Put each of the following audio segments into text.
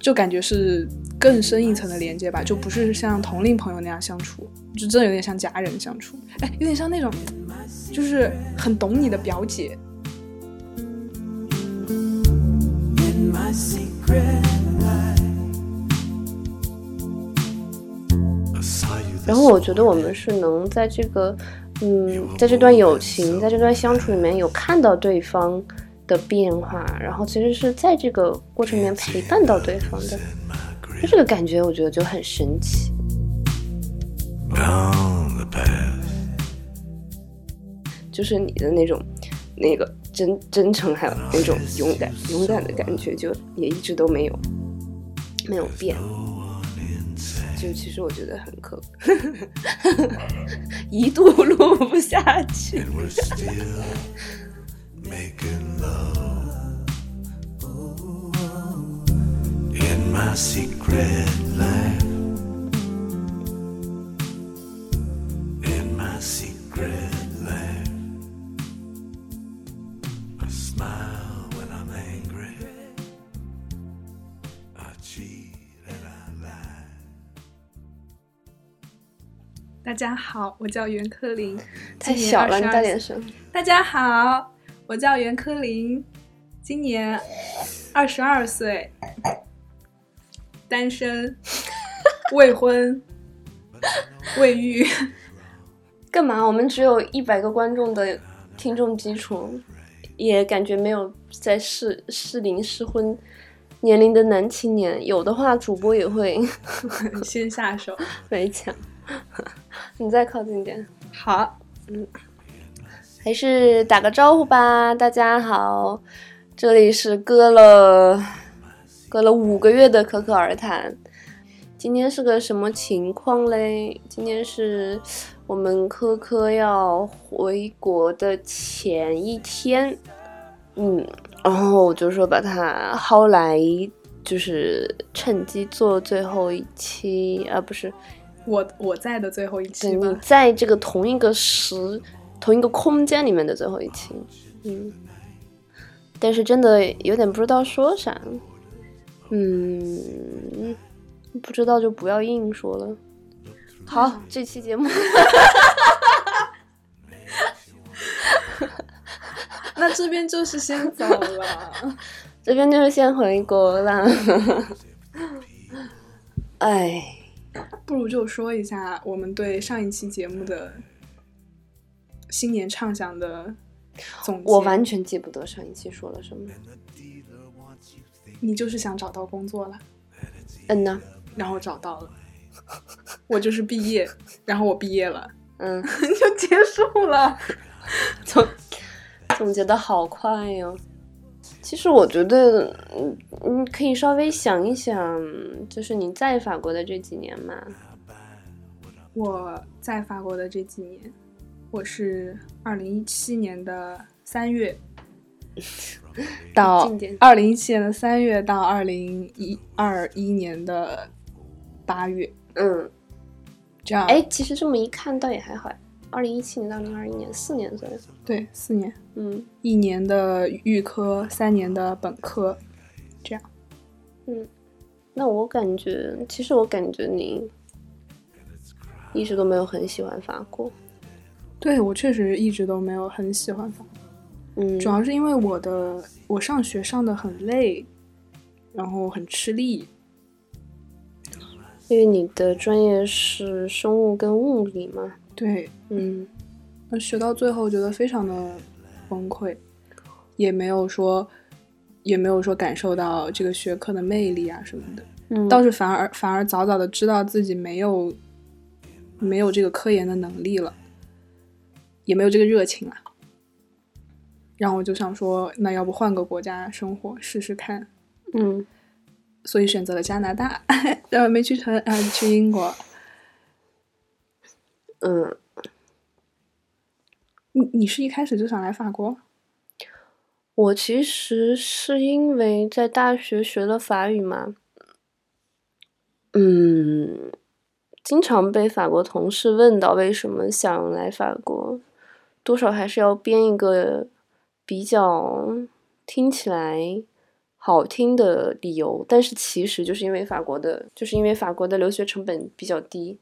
就感觉是更深一层的连接吧，就不是像同龄朋友那样相处，就真的有点像家人相处，哎，有点像那种，就是很懂你的表姐。然后我觉得我们是能在这个，嗯，在这段友情，在这段相处里面有看到对方的变化，然后其实是在这个过程里面陪伴到对方的，就这个感觉，我觉得就很神奇。就是你的那种，那个真真诚，还有那种勇敢勇敢的感觉，就也一直都没有没有变。就其实我觉得很可，一度录不下去。大家好，我叫袁克林。太小了，你大点声。大家好，我叫袁科林，今年二十二岁，单身，未婚，未育。干嘛？我们只有一百个观众的听众基础，也感觉没有在适适龄适婚年龄的男青年。有的话，主播也会先下手 没抢。你再靠近点，好，嗯，还是打个招呼吧。大家好，这里是隔了隔了五个月的可可而谈。今天是个什么情况嘞？今天是我们科科要回国的前一天，嗯，然后我就说把它薅来，就是趁机做最后一期啊，不是。我我在的最后一期，你在这个同一个时、同一个空间里面的最后一期，嗯，但是真的有点不知道说啥，嗯，不知道就不要硬说了。好，这期节目，那这边就是先走了，这边就是先回国了，哎。不如就说一下我们对上一期节目的新年畅想的总结。我完全记不得上一期说了什么。你就是想找到工作了？嗯呐，然后找到了。我就是毕业，然后我毕业了，嗯，就结束了。总总结的好快哟。其实我觉得，嗯，你可以稍微想一想，就是你在法国的这几年嘛。我在法国的这几年，我是二零一七年的三月 到二零一七年的三月到二零一二一年的八月，嗯，这样。哎，其实这么一看，倒也还好。二零一七年到二零二一年，四年左右。对，四年。嗯，一年的预科，三年的本科，这样。嗯，那我感觉，其实我感觉你一直都没有很喜欢法国。对，我确实一直都没有很喜欢法国。嗯，主要是因为我的我上学上的很累，然后很吃力。因为你的专业是生物跟物理嘛。对，嗯，那学到最后觉得非常的崩溃，也没有说，也没有说感受到这个学科的魅力啊什么的，嗯，倒是反而反而早早的知道自己没有没有这个科研的能力了，也没有这个热情了，然后我就想说，那要不换个国家生活试试看，嗯，所以选择了加拿大，然后没去成，然后去英国。嗯，你你是一开始就想来法国？我其实是因为在大学学了法语嘛，嗯，经常被法国同事问到为什么想来法国，多少还是要编一个比较听起来好听的理由，但是其实就是因为法国的，就是因为法国的留学成本比较低，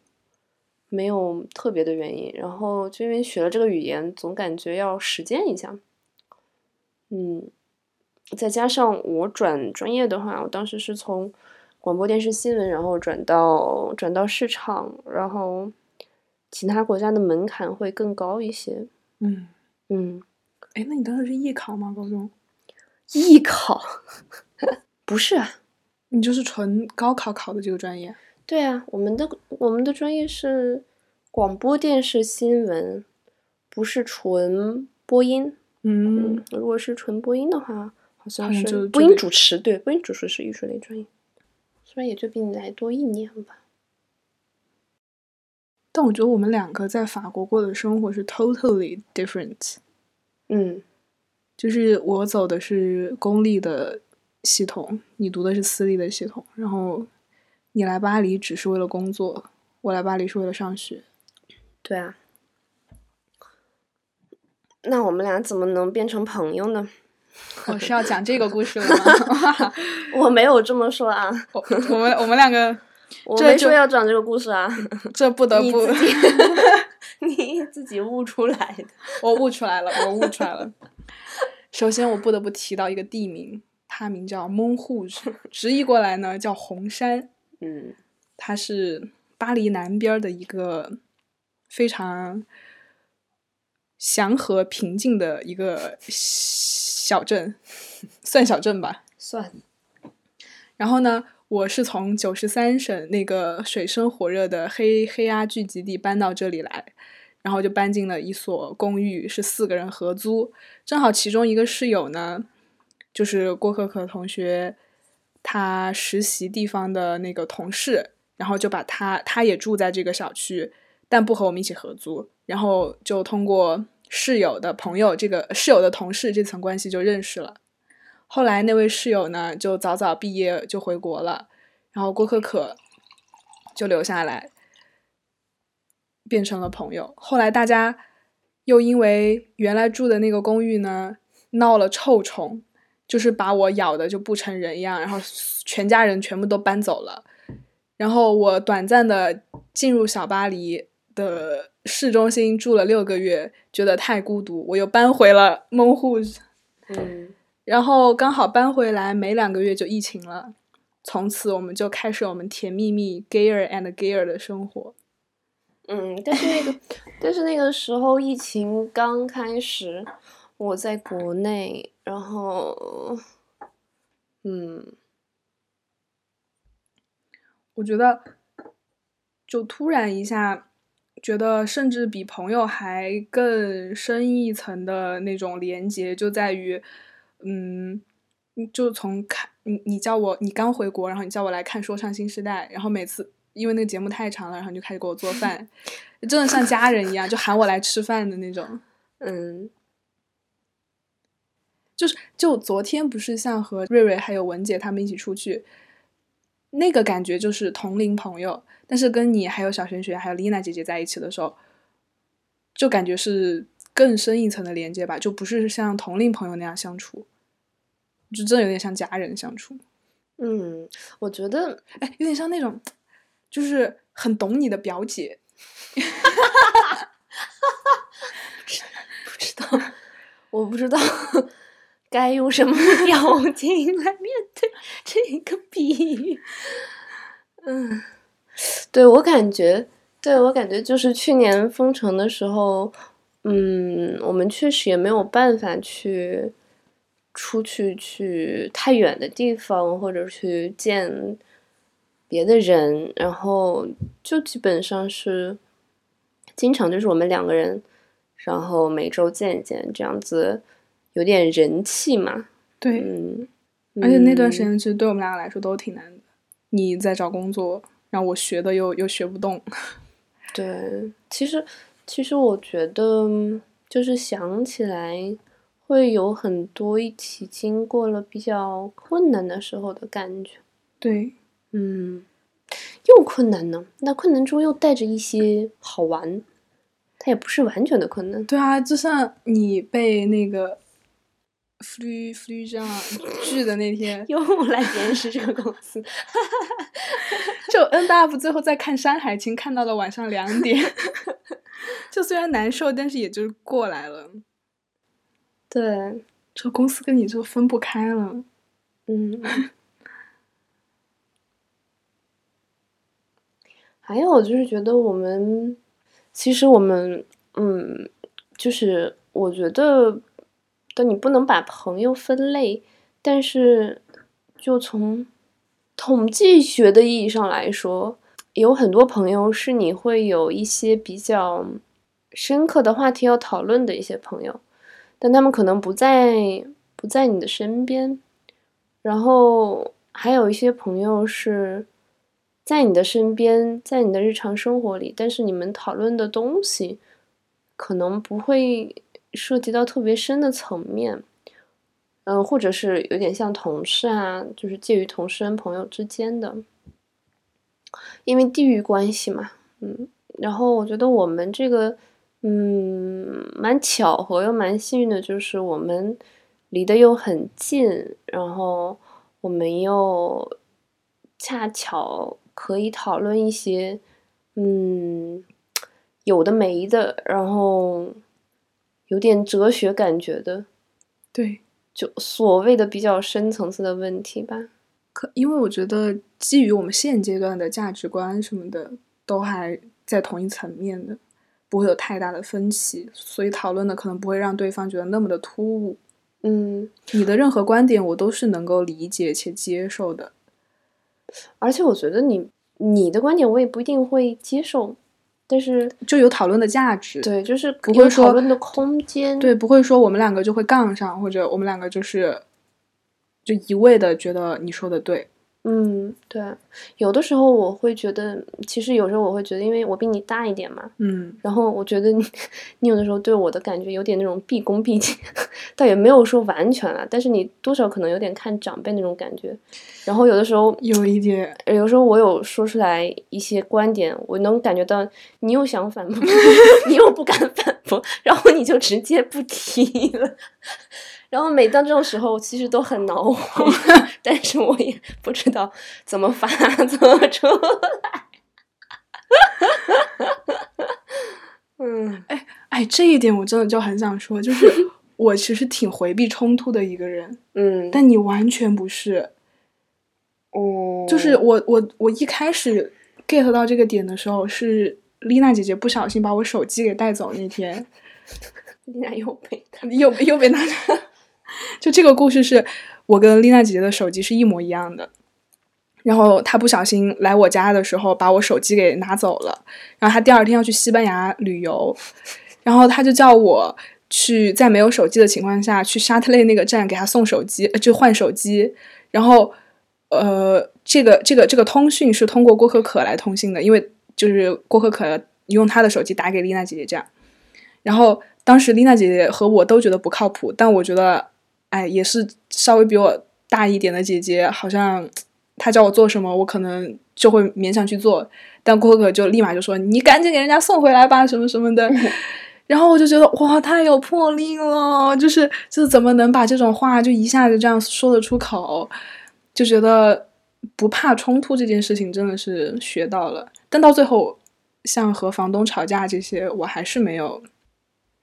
没有特别的原因。然后就因为学了这个语言，总感觉要实践一下。嗯，再加上我转专业的话，我当时是从广播电视新闻，然后转到转到市场，然后其他国家的门槛会更高一些。嗯，嗯，哎，那你当时是艺考吗？高中？艺考 不是啊，你就是纯高考考的这个专业？对啊，我们的我们的专业是广播电视新闻，不是纯播音。嗯，如果是纯播音的话，好像是播音主持。对，播音主持是艺术类专业，虽然也就比你来多一年吧。但我觉得我们两个在法国过的生活是 totally different。嗯就是我走的是公立的系统，你读的是私立的系统，然后你来巴黎只是为了工作，我来巴黎是为了上学。对啊。那我们俩怎么能变成朋友呢？我是要讲这个故事了吗？我没有这么说啊，我我们我们两个我没说要讲这个故事啊，这不得不，你自己 你自己悟出来的。我悟出来了，我悟出来了。首先，我不得不提到一个地名，它名叫蒙户，直译过来呢叫红山。嗯它是巴黎南边的一个非常祥和平静的一个小镇，算小镇吧。算。然后呢，我是从九十三省那个水深火热的黑黑鸭聚集地搬到这里来，然后就搬进了一所公寓，是四个人合租。正好其中一个室友呢，就是郭可可同学他实习地方的那个同事，然后就把他他也住在这个小区，但不和我们一起合租，然后就通过室友的朋友，这个室友的同事这层关系就认识了。后来那位室友呢，就早早毕业就回国了，然后郭可可就留下来，变成了朋友。后来大家又因为原来住的那个公寓呢闹了臭虫，就是把我咬的就不成人样，然后全家人全部都搬走了。然后我短暂的进入小巴黎的市中心住了六个月，觉得太孤独，我又搬回了蒙户。嗯然后刚好搬回来没两个月就疫情了，从此我们就开始我们甜蜜蜜 gayer and gayer 的生活。嗯，但是那个但是那个时候疫情刚开始，我在国内，然后嗯我觉得就突然一下，觉得甚至比朋友还更深一层的那种连接，就在于，嗯，就从看你你叫我你刚回国，然后你叫我来看《说唱新时代》，然后每次因为那个节目太长了，然后你就开始给我做饭，真的像家人一样，就喊我来吃饭的那种。嗯就是就昨天不是像和瑞瑞还有文姐他们一起出去，那个感觉就是同龄朋友，但是跟你还有小玄学还有丽娜姐姐在一起的时候，就感觉是更深一层的连接吧，就不是像同龄朋友那样相处，就真的有点像家人相处，嗯，我觉得哎，有点像那种，就是很懂你的表姐，不知道，我不知道 该用什么表情来面对这个比喻。嗯，对我感觉，对我感觉就是去年封城的时候，嗯，我们确实也没有办法去出去去太远的地方，或者去见别的人，然后就基本上是经常就是我们两个人。然后每周见一见，这样子有点人气嘛。对，嗯，而且那段时嗯间其实对我们两个来说都挺难的，你在找工作，然后我学的又又学不动，对，其实其实我觉得就是想起来会有很多一起经过了比较困难的时候的感觉。对，嗯，又困难呢，那困难中又带着一些好玩，它也不是完全的困难。对啊，就像你被那个 f l u f l u 这样剧的那天，又来监视这个公司。就 N 大 up 最后在看《山海经》，看到了晚上两点。就虽然难受，但是也就是过来了。对，这公司跟你就分不开了。嗯。还有就是觉得我们，其实我们，嗯，就是我觉得，但你不能把朋友分类，但是就从统计学的意义上来说，有很多朋友是你会有一些比较深刻的话题要讨论的一些朋友，但他们可能不在不在你的身边，然后还有一些朋友是。在你的身边，在你的日常生活里，但是你们讨论的东西可能不会涉及到特别深的层面，嗯，或者是有点像同事啊，就是介于同事跟朋友之间的，因为地域关系嘛，嗯，然后我觉得我们这个，嗯，蛮巧合又蛮幸运的，就是我们离得又很近，然后我们又恰巧。可以讨论一些，嗯，有的没的，然后有点哲学感觉的，对，就所谓的比较深层次的问题吧。可因为我觉得，基于我们现阶段的价值观什么的，都还在同一层面的，不会有太大的分歧，所以讨论的可能不会让对方觉得那么的突兀。嗯，你的任何观点，我都是能够理解且接受的。而且我觉得你你的观点我也不一定会接受，但是就有讨论的价值。对，就是不会讨论的空间。对，不会说我们两个就会杠上，或者我们两个就是就一味的觉得你说的对。嗯，对，有的时候我会觉得，其实有时候我会觉得，因为我比你大一点嘛，嗯，然后我觉得你，你有的时候对我的感觉有点那种毕恭毕敬，倒也没有说完全啊，但是你多少可能有点看长辈那种感觉，然后有的时候有一点，有时候我有说出来一些观点，我能感觉到你又想反驳，你又不敢反驳，然后你就直接不提了。然后每当这种时候，其实都很恼火，但是我也不知道怎么发怎么出来。嗯，哎哎，这一点我真的就很想说，就是 我其实挺回避冲突的一个人，嗯，但你完全不是。哦，就是我我我一开始 get 到这个点的时候，是丽娜姐姐不小心把我手机给带走那天，丽娜又被又又被拿着。就这个故事是我跟丽娜姐姐的手机是一模一样的，然后她不小心来我家的时候把我手机给拿走了，然后她第二天要去西班牙旅游，然后她就叫我去在没有手机的情况下去沙特类那个站给她送手机，就换手机，然后呃，这个这个这个通讯是通过郭可可来通信的，因为就是郭可可用她的手机打给丽娜姐姐这样，然后当时丽娜姐姐和我都觉得不靠谱，但我觉得。哎，也是稍微比我大一点的姐姐，好像 她叫我做什么，我可能就会勉强去做。但郭可可就立马就说：“你赶紧给人家送回来吧，什么什么的。”然后我就觉得哇，太有魄力了，就是就是怎么能把这种话就一下子这样说得出口？就觉得不怕冲突这件事情真的是学到了。但到最后，像和房东吵架这些，我还是没有。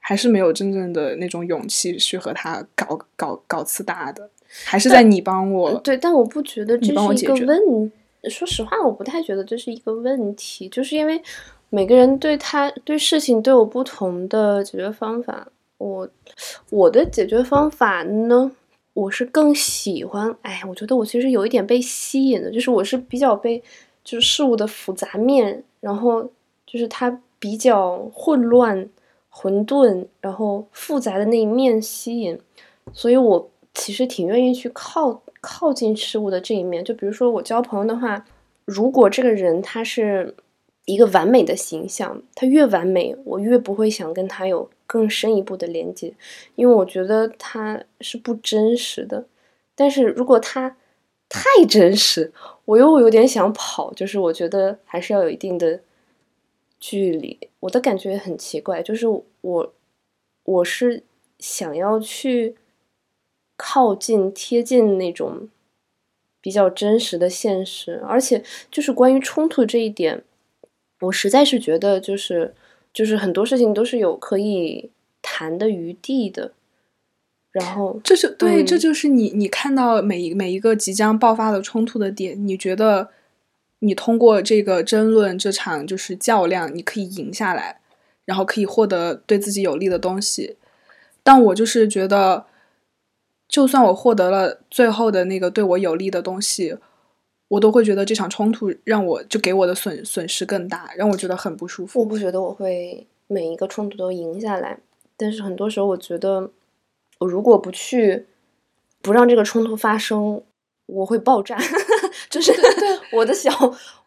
还是没有真正的那种勇气去和他搞搞搞次大的，还是在你帮我对，但我不觉得这是一个问。说实话，我不太觉得这是一个问题，就是因为每个人对他对事情都有不同的解决方法。我我的解决方法呢，我是更喜欢，哎，我觉得我其实有一点被吸引的，就是我是比较被就是事物的复杂面，然后就是它比较混乱。混沌，然后复杂的那一面吸引，所以我其实挺愿意去靠靠近事物的这一面。就比如说我交朋友的话，如果这个人他是一个完美的形象，他越完美，我越不会想跟他有更深一步的连接，因为我觉得他是不真实的。但是如果他太真实，我又有点想跑，就是我觉得还是要有一定的。距离，我的感觉很奇怪，就是我，我是想要去靠近、贴近那种比较真实的现实。而且，就是关于冲突这一点，我实在是觉得，就是就是很多事情都是有可以谈的余地的。然后，这就对，嗯这就是你你看到每一每一个即将爆发的冲突的点，你觉得你通过这个争论这场就是较量，你可以赢下来，然后可以获得对自己有利的东西。但我就是觉得，就算我获得了最后的那个对我有利的东西，我都会觉得这场冲突让我就给我的损损失更大，让我觉得很不舒服我。不觉得我会每一个冲突都赢下来，但是很多时候我觉得，我如果不去不让这个冲突发生，我会爆炸，就是对我的小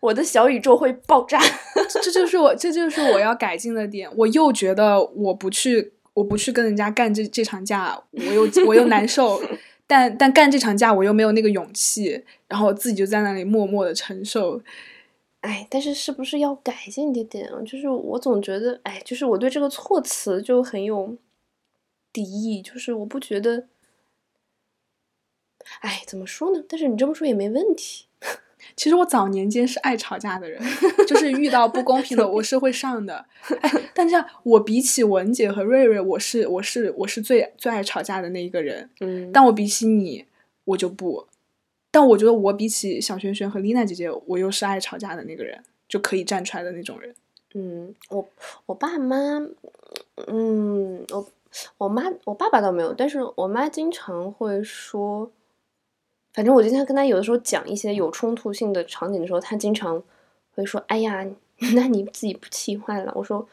我的小宇宙会爆炸。这就是我，这就是我要改进的点。我又觉得我不去，我不去跟人家干这这场架，我又我又难受。但但干这场架，我又没有那个勇气，然后自己就在那里默默的承受。哎，但是是不是要改进一点啊？就是我总觉得，哎，就是我对这个措辞就很有敌意，就是我不觉得，哎，怎么说呢？但是你这么说也没问题。其实我早年间是爱吵架的人，就是遇到不公平的我是会上的。哎，但这样我比起文姐和瑞瑞，我是我是我是最最爱吵架的那一个人。嗯，但我比起你，我就不。但我觉得我比起小璇璇和丽娜姐姐，我又是爱吵架的那个人，就可以站出来的那种人。嗯，我我爸妈，嗯，我我妈我爸爸倒没有，但是我妈经常会说，反正我经常跟他有的时候讲一些有冲突性的场景的时候，他经常会说：“哎呀，那你自己不气坏了？”我说：“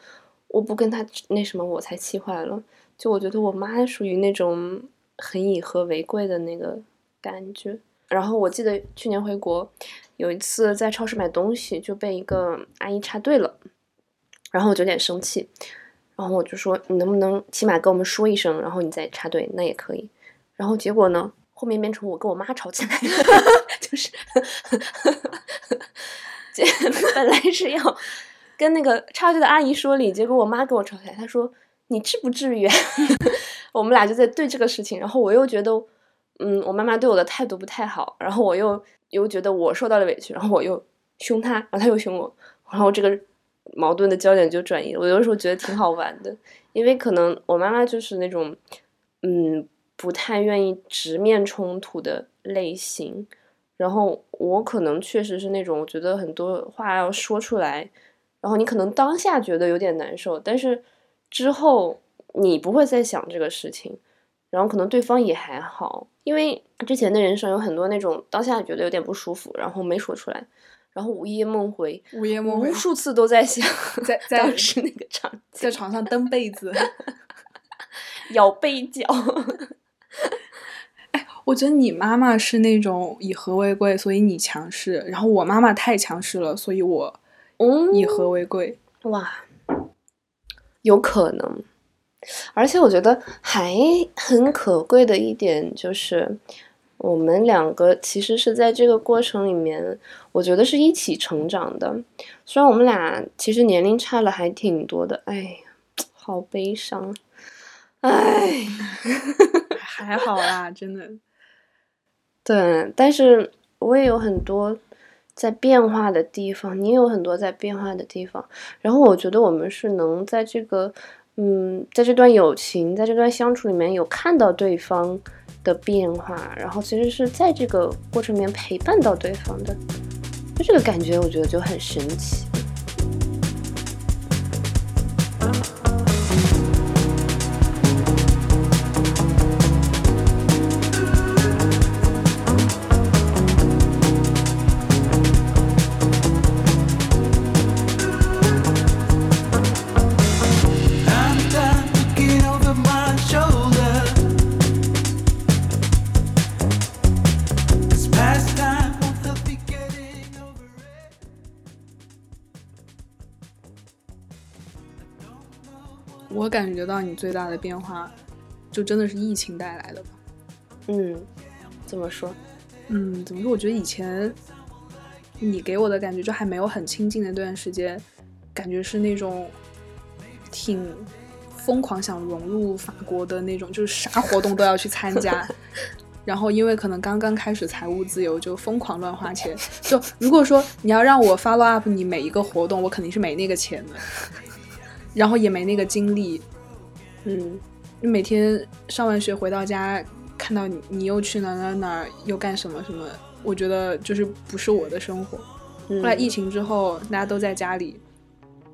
我不跟他那什么，我才气坏了。”就我觉得我妈属于那种很以和为贵的那个感觉。然后我记得去年回国，有一次在超市买东西就被一个阿姨插队了。然后我就有点生气，然后我就说你能不能起码跟我们说一声，然后你再插队，那也可以。然后结果呢，后面变成我跟我妈吵起来了，就是，这 本来是要跟那个插队的阿姨说理，结果我妈跟我吵起来，她说你至不至于，我们俩就在对这个事情，然后我又觉得，嗯，我妈妈对我的态度不太好，然后我又又觉得我受到了委屈，然后我又凶她，然后她又凶我，然后这个。矛盾的焦点就转移了。我有的时候觉得挺好玩的，因为可能我妈妈就是那种，嗯，不太愿意直面冲突的类型。然后我可能确实是那种，我觉得很多话要说出来，然后你可能当下觉得有点难受，但是之后你不会再想这个事情，然后可能对方也还好，因为之前的人生有很多那种当下觉得有点不舒服，然后没说出来。然后午夜梦回，午夜梦回，无数次都在想，在 在当时那个场景，在床上蹬被子，咬被角。哎，我觉得你妈妈是那种以和为贵，所以你强势；然后我妈妈太强势了，所以我嗯以和为贵。哇，有可能。而且我觉得还很可贵的一点就是。我们两个其实是在这个过程里面，我觉得是一起成长的。虽然我们俩其实年龄差了还挺多的，哎呀，好悲伤，哎，还好啦，真的。对，但是我也有很多在变化的地方，你也有很多在变化的地方。然后我觉得我们是能在这个，嗯，在这段友情，在这段相处里面有看到对方。的变化，然后其实是在这个过程里面陪伴到对方的，就这个感觉，我觉得就很神奇。觉到你最大的变化，就真的是疫情带来的吧。嗯，怎么说？嗯，怎么说？我觉得以前你给我的感觉就还没有很亲近的那段时间，感觉是那种挺疯狂想融入法国的那种，就是啥活动都要去参加。然后因为可能刚刚开始财务自由，就疯狂乱花钱。就如果说你要让我 follow up 你每一个活动，我肯定是没那个钱的，然后也没那个精力。嗯，你每天上完学回到家，看到你你又去哪哪哪又干什么什么，我觉得就是不是我的生活。后后来疫情之后，大家都在家里，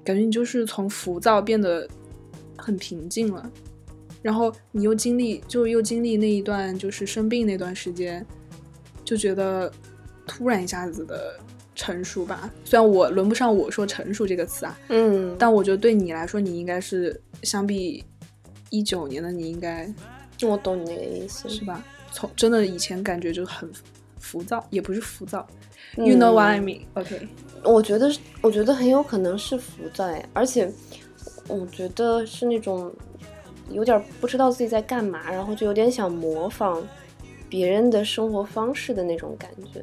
感觉你就是从浮躁变得很平静了。然后你又经历，就又经历那一段就是生病那段时间，就觉得突然一下子的成熟吧。虽然我轮不上我说成熟这个词啊，嗯，但我觉得对你来说，你应该是相比一九年的你应该我懂你那个意思，是吧？从真的以前感觉就很浮躁，也不是浮躁、y o u know what I mean? OK，我觉得，我觉得很有可能是浮躁，哎，而且我觉得是那种有点不知道自己在干嘛，然后就有点想模仿别人的生活方式的那种感觉。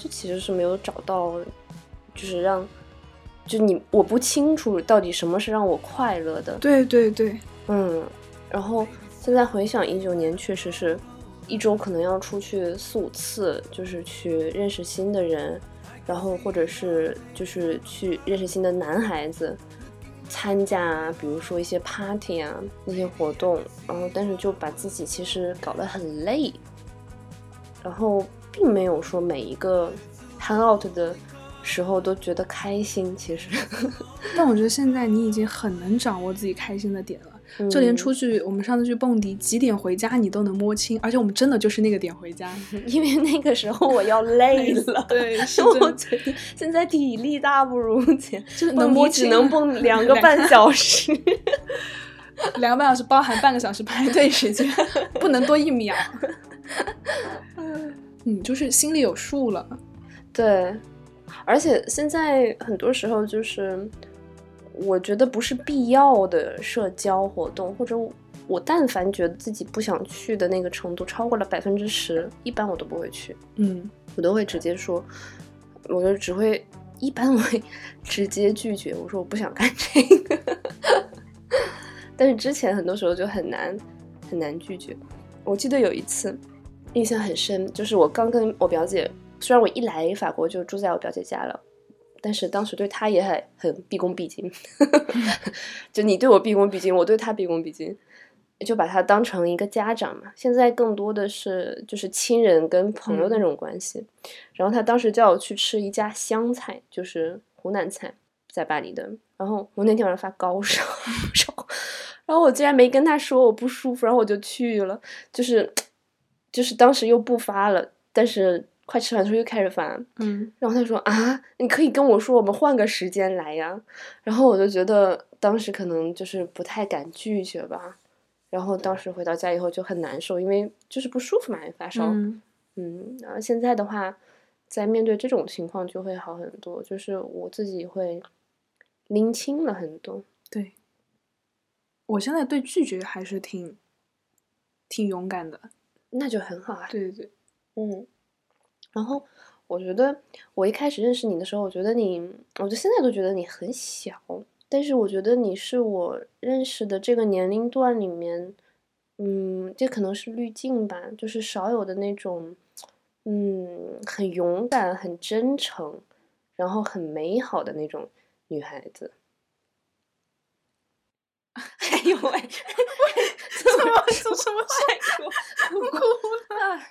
这其实是没有找到，就是让，就你我不清楚到底什么是让我快乐的。对对对，嗯，然后现在回想一九年，确实是一周可能要出去四五次，就是去认识新的人，然后或者是就是去认识新的男孩子，参加比如说一些 party 啊那些活动，然后但是就把自己其实搞得很累，然后并没有说每一个 hang out 的时候都觉得开心，其实 但我觉得现在你已经很能掌握自己开心的点了。就连嗯出去，我们上次去蹦迪，几点回家你都能摸清，而且我们真的就是那个点回家。因为那个时候我要 累了，对，是 我真的觉得现在体力大不如前，就是摸只能蹦两个半小时。两个半小时包含半个小时排队时间，不能多一秒。嗯，就是心里有数了。对，而且现在很多时候就是，我觉得不是必要的社交活动，或者我但凡觉得自己不想去的那个程度超过了百分之十，一般我都不会去，嗯，我都会直接说，我就只会一般我会 直接拒绝，我说我不想干这个。但是之前很多时候就很难很难拒绝。我记得有一次印象很深，就是我刚跟我表姐，虽然我一来法国就住在我表姐家了，但是当时对他也很很毕恭毕敬，就你对我毕恭毕敬，我对他毕恭毕敬，就把他当成一个家长嘛。现在更多的是就是亲人跟朋友的那种关系。然后他当时叫我去吃一家湘菜，就是湖南菜，在巴黎的。然后我那天晚上发高烧，烧，然后我竟然没跟他说我不舒服，然后我就去了，就是就是当时又不发了，但是快吃完之后又开始烦，嗯，然后他说啊，你可以跟我说，我们换个时间来呀。然后我就觉得当时可能就是不太敢拒绝吧。然后当时回到家以后就很难受，因为就是不舒服嘛，也发烧。嗯嗯，然后现在的话，在面对这种情况就会好很多，就是我自己会拎清了很多。对。我现在对拒绝还是挺挺勇敢的。那就很好啊。对对对，嗯，然后我觉得我一开始认识你的时候，我觉得你，我就现在都觉得你很小，但是我觉得你是我认识的这个年龄段里面，嗯，这可能是滤镜吧，就是少有的那种，嗯，很勇敢、很真诚，然后很美好的那种女孩子。哎呦喂！怎么怎什么快哭哭了？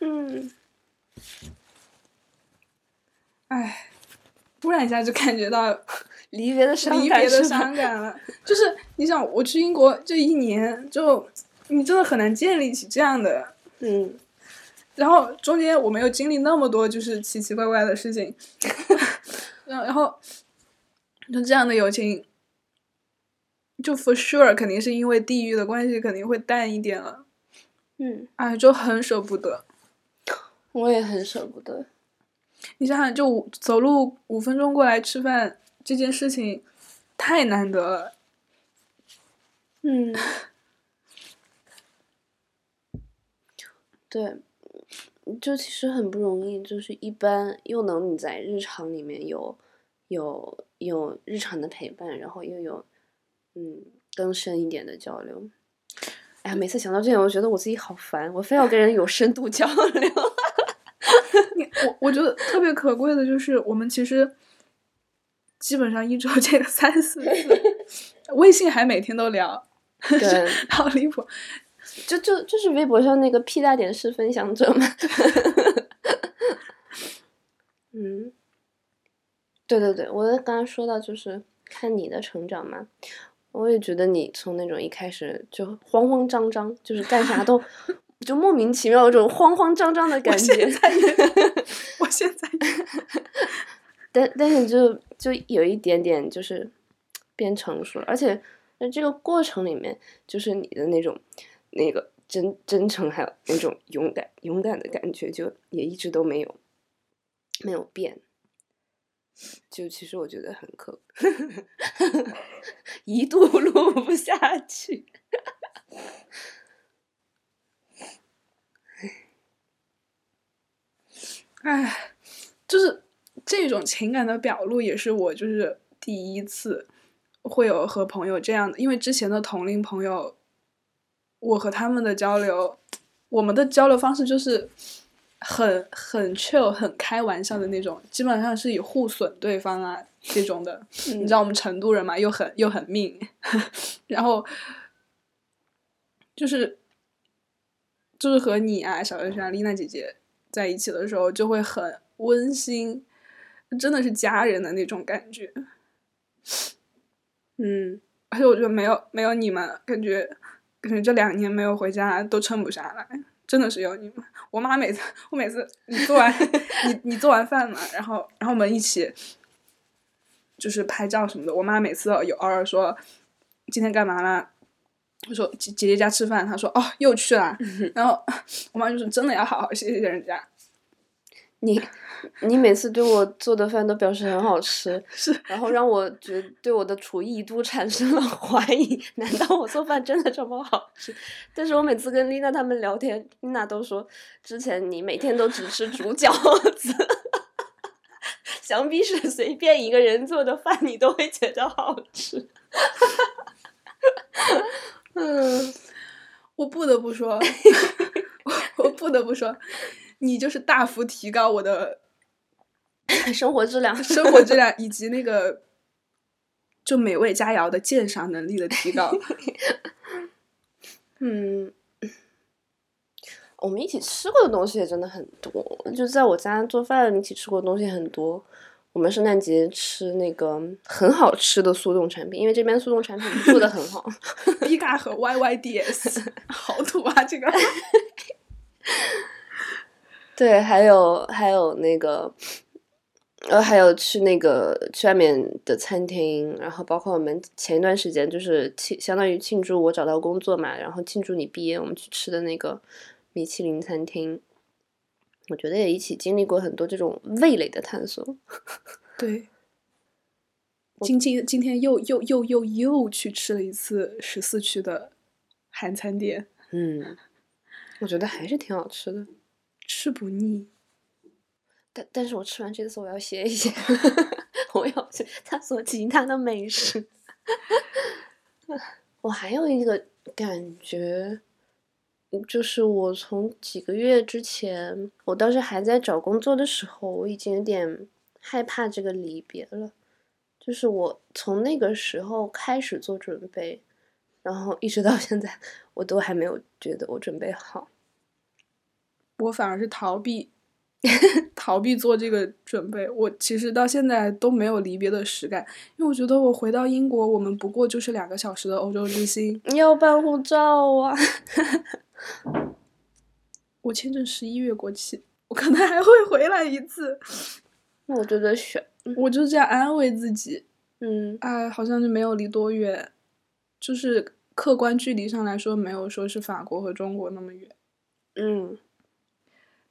嗯，哎，突然一下就感觉到 离别的伤离别的伤感了。就是你想，我去英国这一年，就你真的很难建立起这样的。嗯然后中间我没有经历那么多就是奇奇怪怪的事情，然 后然后就这样的友情，就 for sure 肯定是因为地域的关系肯定会淡一点了，嗯，哎，就很舍不得。我也很舍不得。你想想，就走路五分钟过来吃饭这件事情，太难得了。嗯，对，就其实很不容易，就是一般又能你在日常里面有有有日常的陪伴，然后又有嗯更深一点的交流。哎呀，每次想到这点，我觉得我自己好烦，我非要跟人有深度交流。你我我觉得特别可贵的就是我们其实基本上一周见个三四次，微信还每天都聊，对，好离谱。就就就是微博上那个屁大点事分享者嘛。嗯，对对对，我刚刚说到就是看你的成长嘛，我也觉得你从那种一开始就慌慌张张，就是干啥都就莫名其妙有种慌慌张张的感觉。我现在也，我现在也，但但是就就有一点点就是变成熟了，而且在这个过程里面，就是你的那种。那个真真诚，还有那种勇敢勇敢的感觉，就也一直都没有没有变。就其实我觉得很可，一度录不下去。唉，就是这种情感的表露，也是我就是第一次会有和朋友这样的，因为之前的同龄朋友。我和他们的交流，我们的交流方式就是很很 chill、很开玩笑的那种，基本上是以互损对方啊这种的。你知道我们成都人嘛，又很又很命，然后就是就是和你啊、小轩啊、丽娜姐姐在一起的时候，就会很温馨，真的是家人的那种感觉。嗯，而且我觉得没有没有你们，感觉。感觉这两年没有回家都撑不下来，真的是有你们。我妈每次，我每次你做完你你做完饭嘛，然后然后我们一起就是拍照什么的。我妈每次有偶尔说今天干嘛了？我说姐姐姐家吃饭，她说哦又去了。然后我妈就说真的要好好谢谢人家。你，你每次对我做的饭都表示很好吃，是，然后让我觉对我的厨艺都产生了 怀疑，难道我做饭真的这么好吃？但是我每次跟丽娜他们聊天，丽娜都说之前你每天都只吃煮饺子，想必是随便一个人做的饭你都会觉得好吃。嗯，我不得不说，我不得不说。你就是大幅提高我的 生活质量，生活质量以及那个就美味佳肴的鉴赏能力的提高。嗯，我们一起吃过的东西也真的很多，就在我家做饭一起吃过的东西很多。我们圣诞节吃那个很好吃的速冻产品，因为这边速冻产品做的很好。B 嘎和 YYDS，好土啊这个。对，还有还有那个，呃，还有去那个去外面的餐厅，然后包括我们前一段时间就是庆，相当于庆祝我找到工作嘛，然后庆祝你毕业，我们去吃的那个米其林餐厅，我觉得也一起经历过很多这种味蕾的探索。对，今今今天又又又又又去吃了一次十四区的韩餐店，嗯，我觉得还是挺好吃的。吃不腻，但但是我吃完这次我要歇一歇，我要去探索其他的美食。我还有一个感觉，就是我从几个月之前，我当时还在找工作的时候，我已经有点害怕这个离别了。就是我从那个时候开始做准备，然后一直到现在，我都还没有觉得我准备好。我反而是逃避，逃避做这个准备。我其实到现在都没有离别的实感，因为我觉得我回到英国，我们不过就是两个小时的欧洲之星。你要办护照啊！我签证十一月过期，我可能还会回来一次。那我觉得选，我就这样安慰自己。嗯，哎，好像就没有离多远，就是客观距离上来说，没有说是法国和中国那么远。嗯。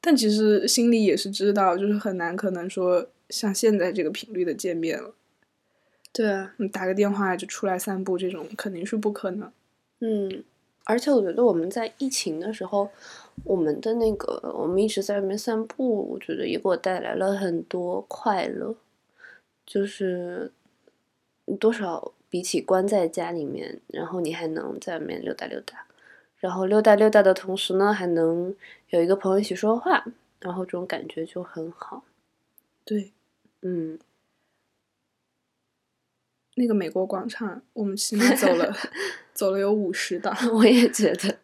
但其实心里也是知道，就是很难，可能说像现在这个频率的见面了。对啊，你打个电话就出来散步，这种肯定是不可能。嗯，而且我觉得我们在疫情的时候，我们的那个我们一直在外面散步，我觉得也给我带来了很多快乐。就是多少比起关在家里面，然后你还能在外面溜达溜达，然后溜达溜达的同时呢，还能有一个朋友一起说话，然后这种感觉就很好。对，嗯，那个美国广场，我们起码走了 走了有五十档。我也觉得，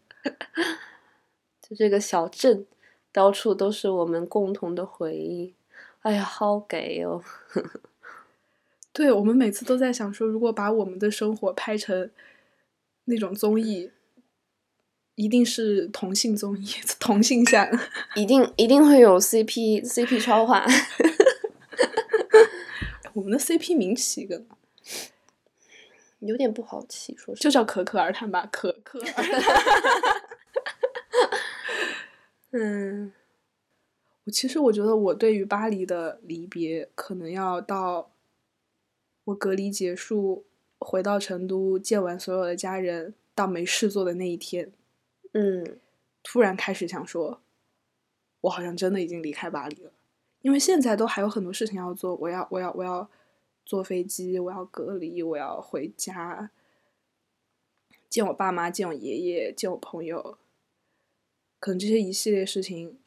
就这个小镇，到处都是我们共同的回忆。哎呀，好给哦！对，我们每次都在想说，如果把我们的生活拍成那种综艺，一定是同性综艺，同性向，一定一定会有 CP CP 超话。我们的 CP 名起一个有点不好起，说就叫可可而谈吧，可可。嗯，我其实我觉得我对于巴黎的离别，可能要到我隔离结束，回到成都见完所有的家人，到没事做的那一天，嗯，突然开始想说，我好像真的已经离开巴黎了，因为现在都还有很多事情要做，我要我要我要坐飞机，我要隔离，我要回家见我爸妈，见我爷爷，见我朋友，可能这些一系列事情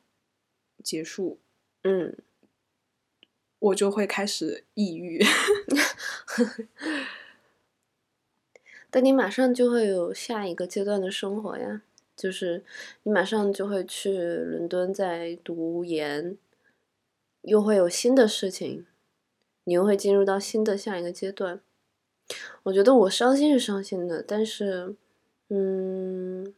结束，嗯，我就会开始抑郁。但你马上就会有下一个阶段的生活呀，就是你马上就会去伦敦再读研，又会有新的事情，你又会进入到新的下一个阶段。我觉得我伤心是伤心的，但是，嗯，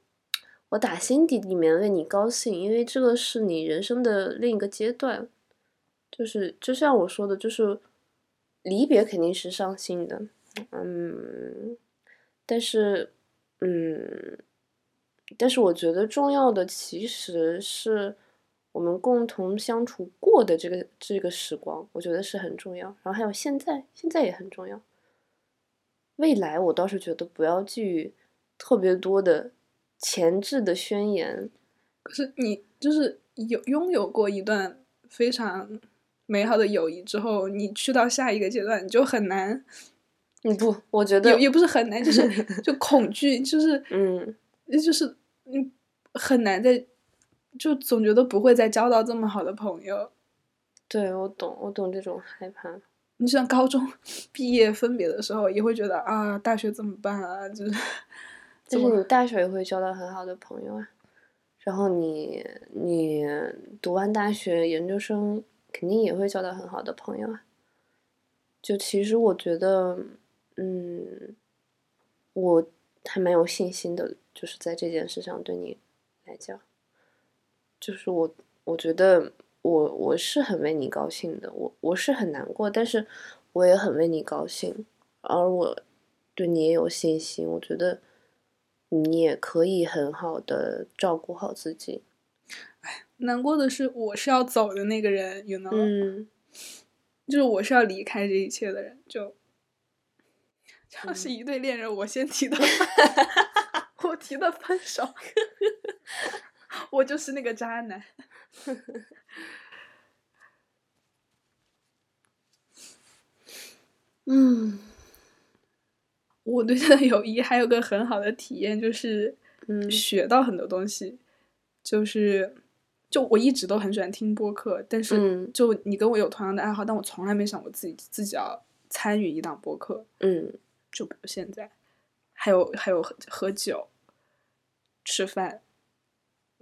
我打心底里面为你高兴，因为这个是你人生的另一个阶段。就是就像我说的，就是离别肯定是伤心的，嗯，但是，嗯，但是我觉得重要的其实是我们共同相处过的这个这个时光，我觉得是很重要。然后还有现在，现在也很重要。未来我倒是觉得不要寄予特别多的前置的宣言。可是你就是有拥有过一段非常美好的友谊之后，你去到下一个阶段，你就很难，嗯，不，我觉得也也不是很难，就是 就恐惧，就是嗯，就是嗯很难在，就总觉得不会再交到这么好的朋友。对我懂，我懂这种害怕。你像高中 毕业分别的时候，也会觉得啊，大学怎么办啊？就是，但是你大学也会交到很好的朋友啊，然后你你读完大学研究生，肯定也会交到很好的朋友啊。就其实我觉得，嗯，我还蛮有信心的，就是在这件事上对你来讲，就是我我觉得。我我是很为你高兴的，我我是很难过，但是我也很为你高兴，而我对你也有信心，我觉得你也可以很好的照顾好自己。哎，难过的是我是要走的那个人，you know，嗯，就是我是要离开这一切的人，就像是一对恋人，我先提的，我提的分手，我就是那个渣男。嗯，我对他的友谊还有个很好的体验，就是嗯学到很多东西。就是，就我一直都很喜欢听播客，但是嗯就你跟我有同样的爱好，但我从来没想过自己自己要参与一档播客。嗯就比如现在，还有还有喝喝酒、吃饭，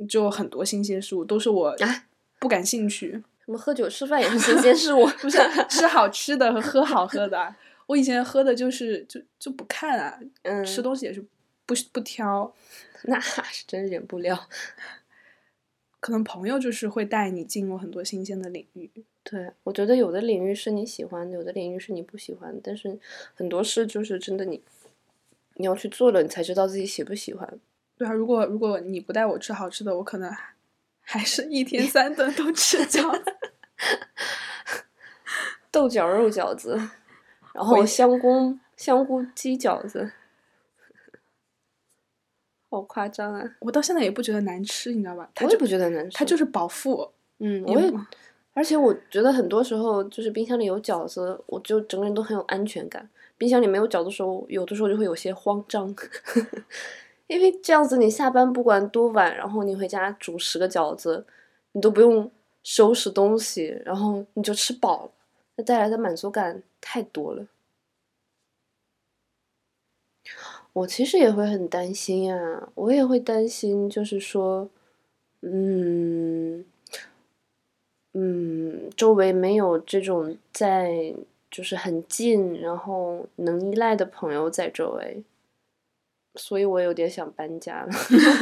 就很多新鲜事物都是我啊不感兴趣。什么喝酒吃饭也是新鲜事物，不是吃好吃的和喝好喝的啊。我以前喝的就是就就不看啊，嗯，吃东西也是不不挑。那是真忍不了。可能朋友就是会带你进入很多新鲜的领域。对，我觉得有的领域是你喜欢的，有的领域是你不喜欢，但是很多事就是真的你你要去做了，你才知道自己喜不喜欢。对啊，如果如果你不带我吃好吃的，我可能还是一天三顿都吃饺子。豆角肉饺子，然后香菇香菇鸡饺子。好夸张啊！我到现在也不觉得难吃，你知道吧？它我也就不觉得难吃，它就是饱腹。嗯，也我也，而且我觉得很多时候就是冰箱里有饺子，我就整个人都很有安全感。冰箱里没有饺子的时候，有的时候就会有些慌张，因为这样子你下班不管多晚，然后你回家煮十个饺子，你都不用收拾东西，然后你就吃饱了，那带来的满足感太多了。我其实也会很担心呀，我也会担心，就是说，嗯。嗯，周围没有这种在就是很近，然后能依赖的朋友在周围，所以我有点想搬家了。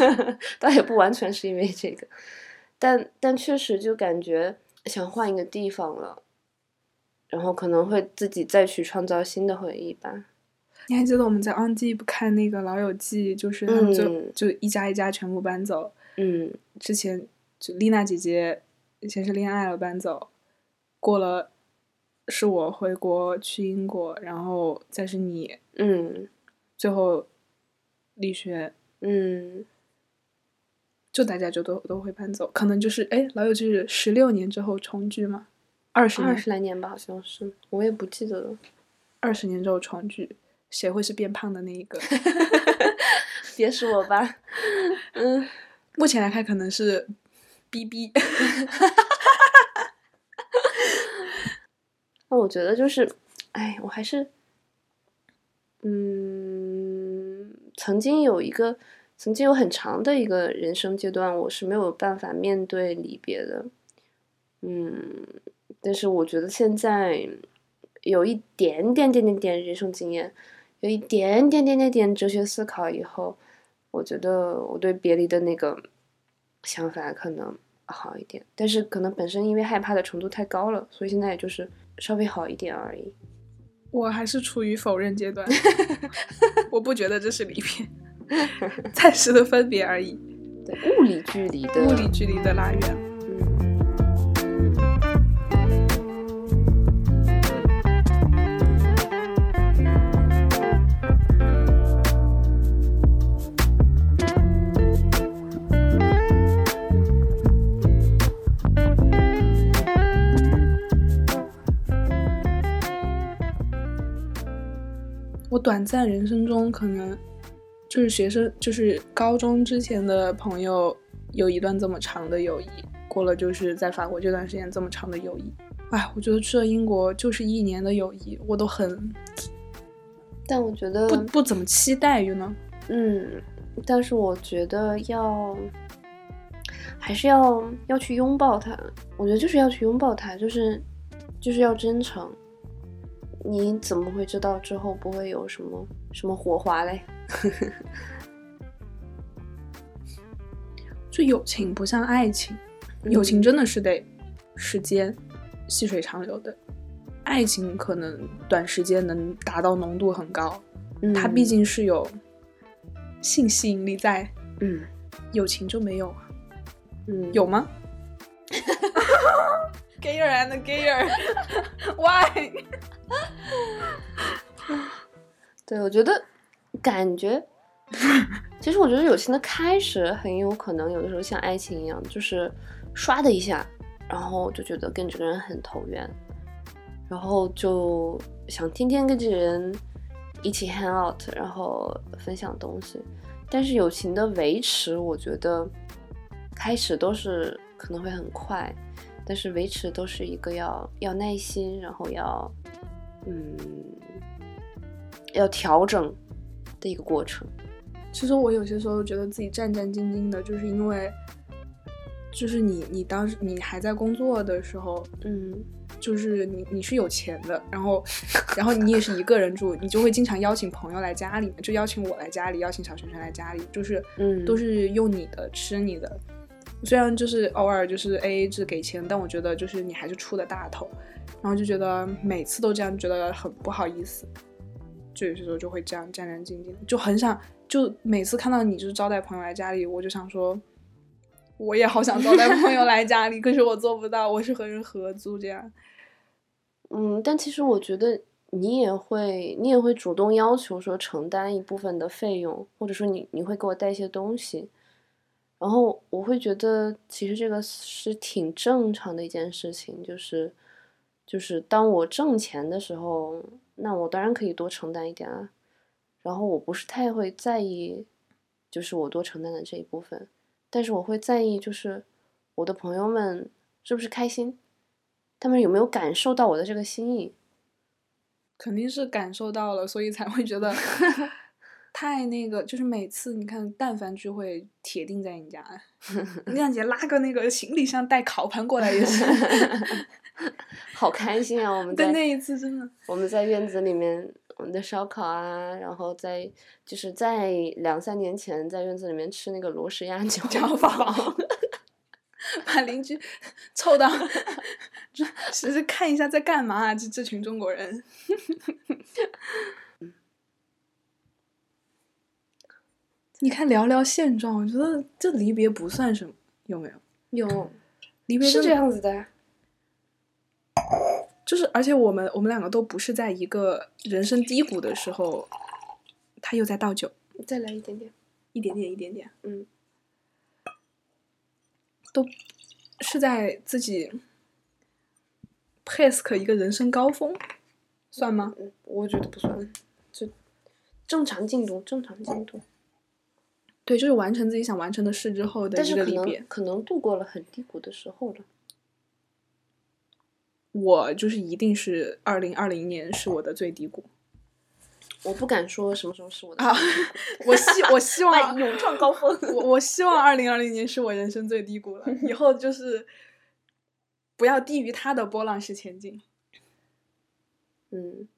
倒也不完全是因为这个，但但确实就感觉想换一个地方了，然后可能会自己再去创造新的回忆吧。你还记得我们在 On Deep 看那个《老友记》，就是他们就、嗯就一家一家全部搬走。嗯之前就丽娜姐姐先是恋爱了搬走，过了是我回国去英国，然后再是你，嗯最后李学，嗯，就大家就都都会搬走，可能就是哎，老友记是十六年之后重聚吗？二十二年，十来年吧，好像是，我也不记得了。二十年之后重聚，谁会是变胖的那一个？别是我吧，嗯。目前来看，可能是 B B。那我觉得就是，哎，我还是，嗯，曾经有一个，曾经有很长的一个人生阶段，我是没有办法面对离别的，嗯，但是我觉得现在有一点点点点点人生经验，有一点点点点点哲学思考以后，我觉得我对别离的那个想法可能好一点，但是可能本身因为害怕的程度太高了，所以现在也就是稍微好一点而已。我还是处于否认阶段，我不觉得这是离别，暂时的分别而已，对，物理距离的物理距离的拉远。我短暂人生中可能就是学生，就是高中之前的朋友有一段这么长的友谊，过了就是在法国这段时间这么长的友谊。哎，我觉得去了英国就是一年的友谊，我都很但我觉得不不怎么期待，you know。嗯，但是我觉得要还是要要去拥抱它。我觉得就是要去拥抱它，就是就是要真诚。你怎么会知道之后不会有什么什么火花嘞？就友情不像爱情，友情真的是得时间细水长流的，爱情可能短时间能达到浓度很高，嗯它毕竟是有性吸引力在，嗯友情就没有啊？嗯有吗？Gayer and gayer，why？对，我觉得感觉，其实我觉得友情的开始很有可能有的时候像爱情一样，就是唰的一下，然后就觉得跟这个人很投缘，然后就想天天跟这个人一起 hang out，然后分享东西。但是友情的维持，我觉得开始都是可能会很快，但是维持都是一个要要耐心，然后要嗯要调整的一个过程。其实我有些时候觉得自己战战兢兢的，就是因为，就是你你当时你还在工作的时候，嗯就是你你是有钱的，然后 然后你也是一个人住，你就会经常邀请朋友来家里，就邀请我来家里，邀请小璇璇来家里，就是嗯都是用你的吃你的。虽然就是偶尔就是 A A 制给钱，但我觉得就是你还是出的大头，然后就觉得每次都这样，觉得很不好意思，就有些时候就会这样战战兢兢，就很想就每次看到你就是招待朋友来家里，我就想说，我也好想招待朋友来家里，可是我做不到，我是和人合租这样。嗯，但其实我觉得你也会你也会主动要求说承担一部分的费用，或者说你你会给我带一些东西，然后我会觉得其实这个是挺正常的一件事情，就是就是当我挣钱的时候，那我当然可以多承担一点啊，然后我不是太会在意，就是我多承担的这一部分，但是我会在意就是我的朋友们是不是开心，他们有没有感受到我的这个心意。肯定是感受到了，所以才会觉得太那个。就是每次你看，但凡聚会，铁定在你家，亮姐拉个那个行李箱带烤盘过来也是，好开心啊！我们在那一次真的，我们在院子里面，我们的烧烤啊，然后在就是在两三年前在院子里面吃那个罗氏鸭脚堡。把邻居凑到，只是看一下在干嘛啊？这这群中国人。你看，聊聊现状，我觉得这离别不算什么，有没有？有，离别是这样子的。就是，而且我们我们两个都不是在一个人生低谷的时候，他又在倒酒。再来一点点，一点点，一点点，嗯。都是在自己 pass 一个人生高峰，算吗？我觉得不算，就正常进度，正常进度。对，就是完成自己想完成的事之后的一个离别，可能度过了很低谷的时候了。我就是一定是二零二零年是我的最低谷。我不敢说什么时候是我的啊，我希我希望 勇创高峰。我我希望二零二零年是我人生最低谷了，以后就是不要低于它的波浪式前进。嗯，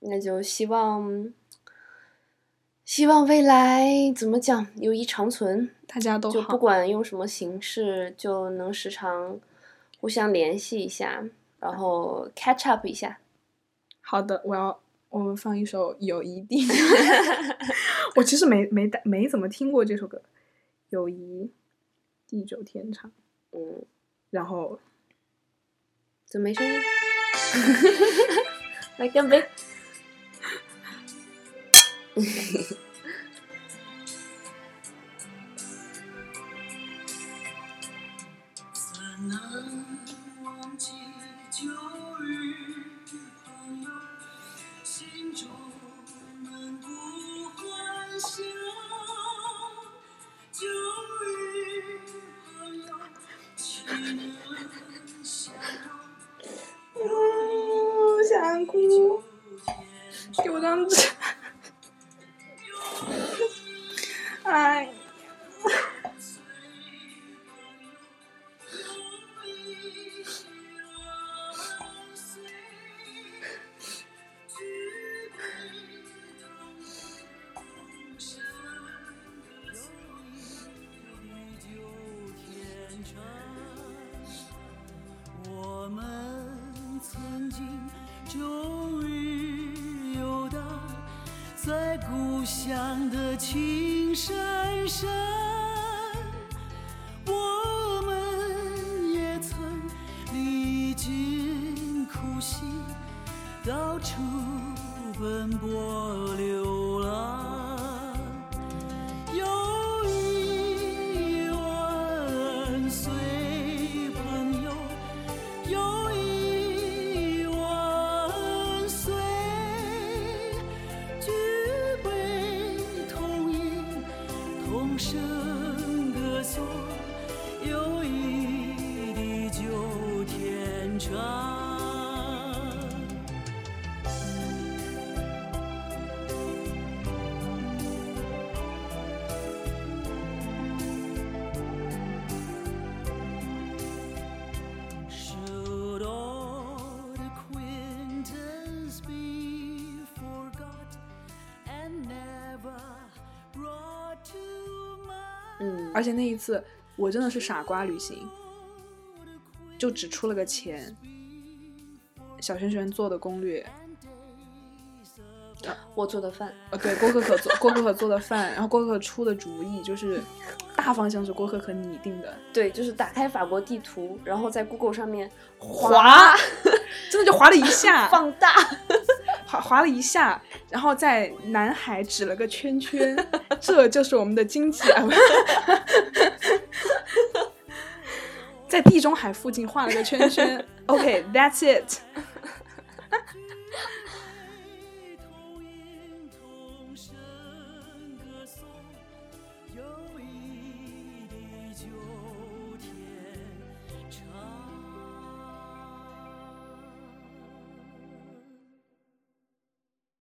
那就希望希望未来怎么讲友谊长存，大家都就不管用什么形式，就能时常互相联系一下，然后 catch up 一下。好的，我要。我们放一首《友谊地》，我其实没没带没怎么听过这首歌，《友谊地久天长》。嗯，然后怎么没声音？来干杯！Oh. 情深深我们也曾历尽苦辛到处奔波流。而且那一次我真的是傻瓜旅行就只出了个钱小轩轩做的攻略我做的饭呃对郭可可做郭可可做的饭然后郭可可出的主意就是大方向是郭可可拟定的。对就是打开法国地图然后在 google 上面滑真的就划了一下 放大划划了一下然后在南海指了个圈圈 这就是我们的经济，在地中海附近画了个圈圈。OK，that's it。